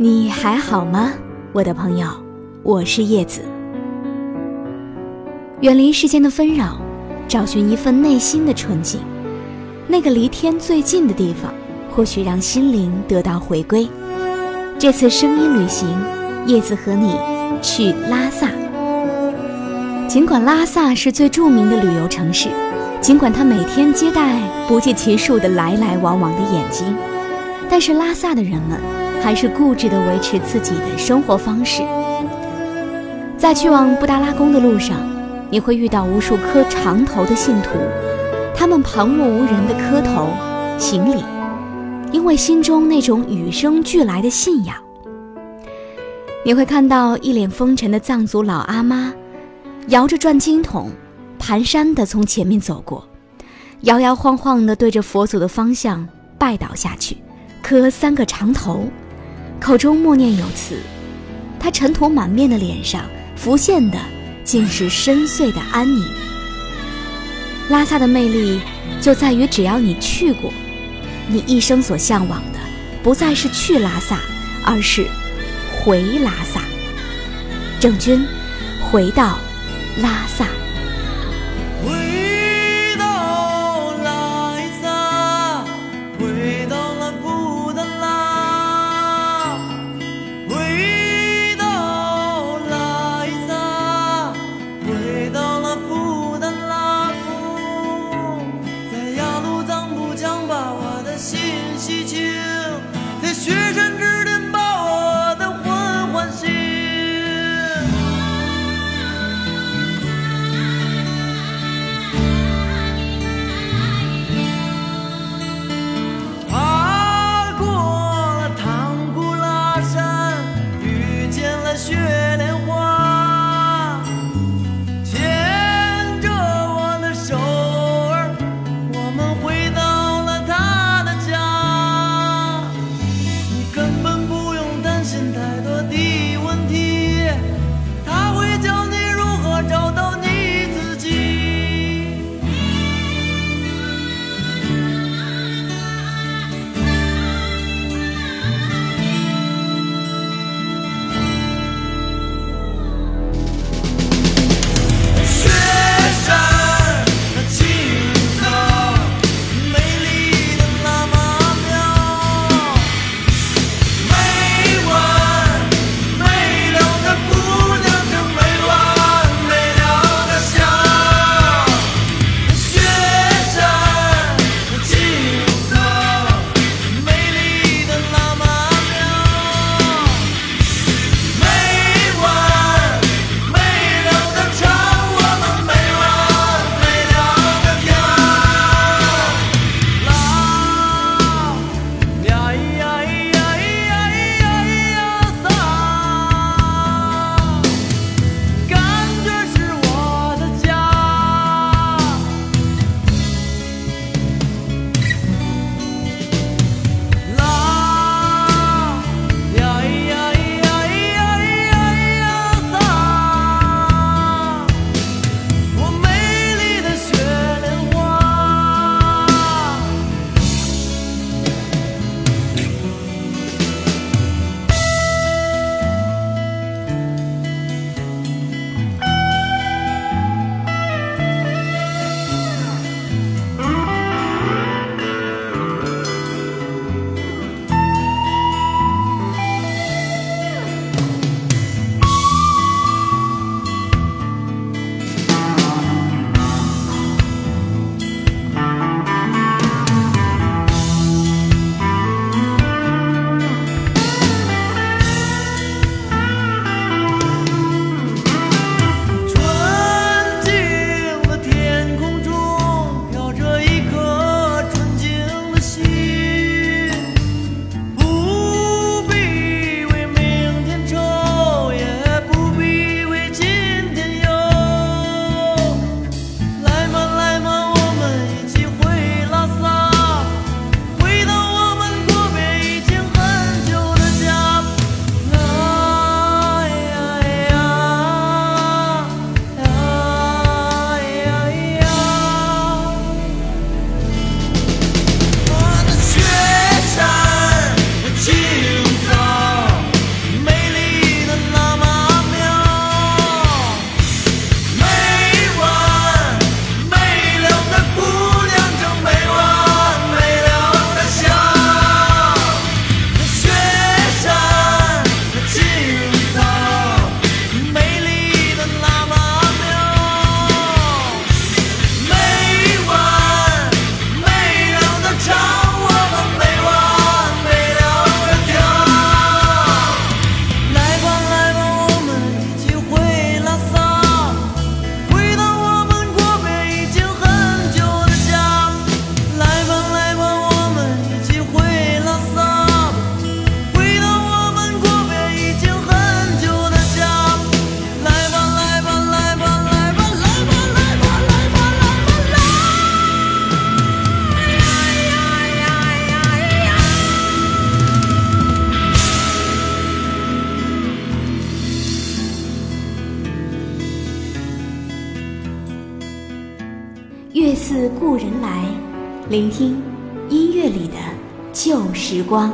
你还好吗，我的朋友？我是叶子。远离世间的纷扰，找寻一份内心的纯净，那个离天最近的地方，或许让心灵得到回归。这次声音旅行，叶子和你去拉萨。尽管拉萨是最著名的旅游城市，尽管它每天接待不计其数的来来往往的眼睛，但是拉萨的人们。还是固执地维持自己的生活方式。在去往布达拉宫的路上，你会遇到无数磕长头的信徒，他们旁若无人的磕头行礼，因为心中那种与生俱来的信仰。你会看到一脸风尘的藏族老阿妈，摇着转经筒，蹒跚地从前面走过，摇摇晃晃地对着佛祖的方向拜倒下去，磕三个长头。口中默念有词，他尘土满面的脸上浮现的竟是深邃的安宁。拉萨的魅力就在于，只要你去过，你一生所向往的不再是去拉萨，而是回拉萨。郑钧，回到拉萨。信息。月似故人来，聆听音乐里的旧时光。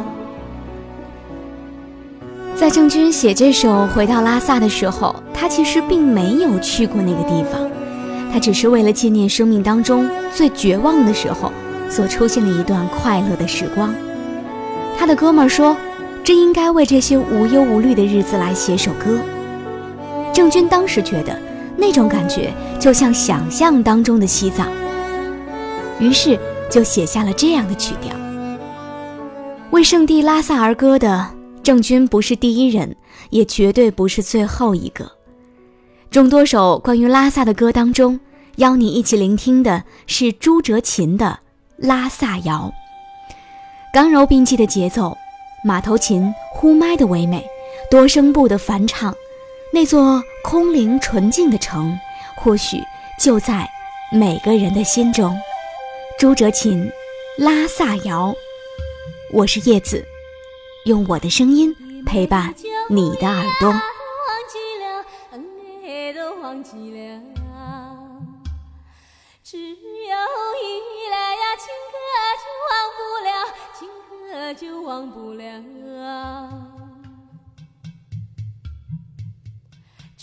在郑钧写这首《回到拉萨》的时候，他其实并没有去过那个地方，他只是为了纪念生命当中最绝望的时候所出现的一段快乐的时光。他的哥们儿说：“这应该为这些无忧无虑的日子来写首歌。”郑钧当时觉得那种感觉就像想象当中的西藏，于是就写下了这样的曲调，为圣地拉萨而歌的。郑钧不是第一人，也绝对不是最后一个。众多首关于拉萨的歌当中，邀你一起聆听的是朱哲琴的《拉萨谣》。刚柔并济的节奏，马头琴呼麦的唯美，多声部的返场，那座空灵纯净的城，或许就在每个人的心中。朱哲琴，《拉萨谣》，我是叶子。用我的声音陪伴你的耳朵。忘记了，都忘记了只有依赖呀，情歌就忘不了，情歌就忘不了。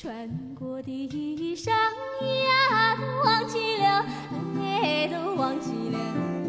穿过的衣裳呀，都忘记了，哎，都忘记了。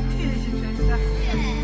谢谢。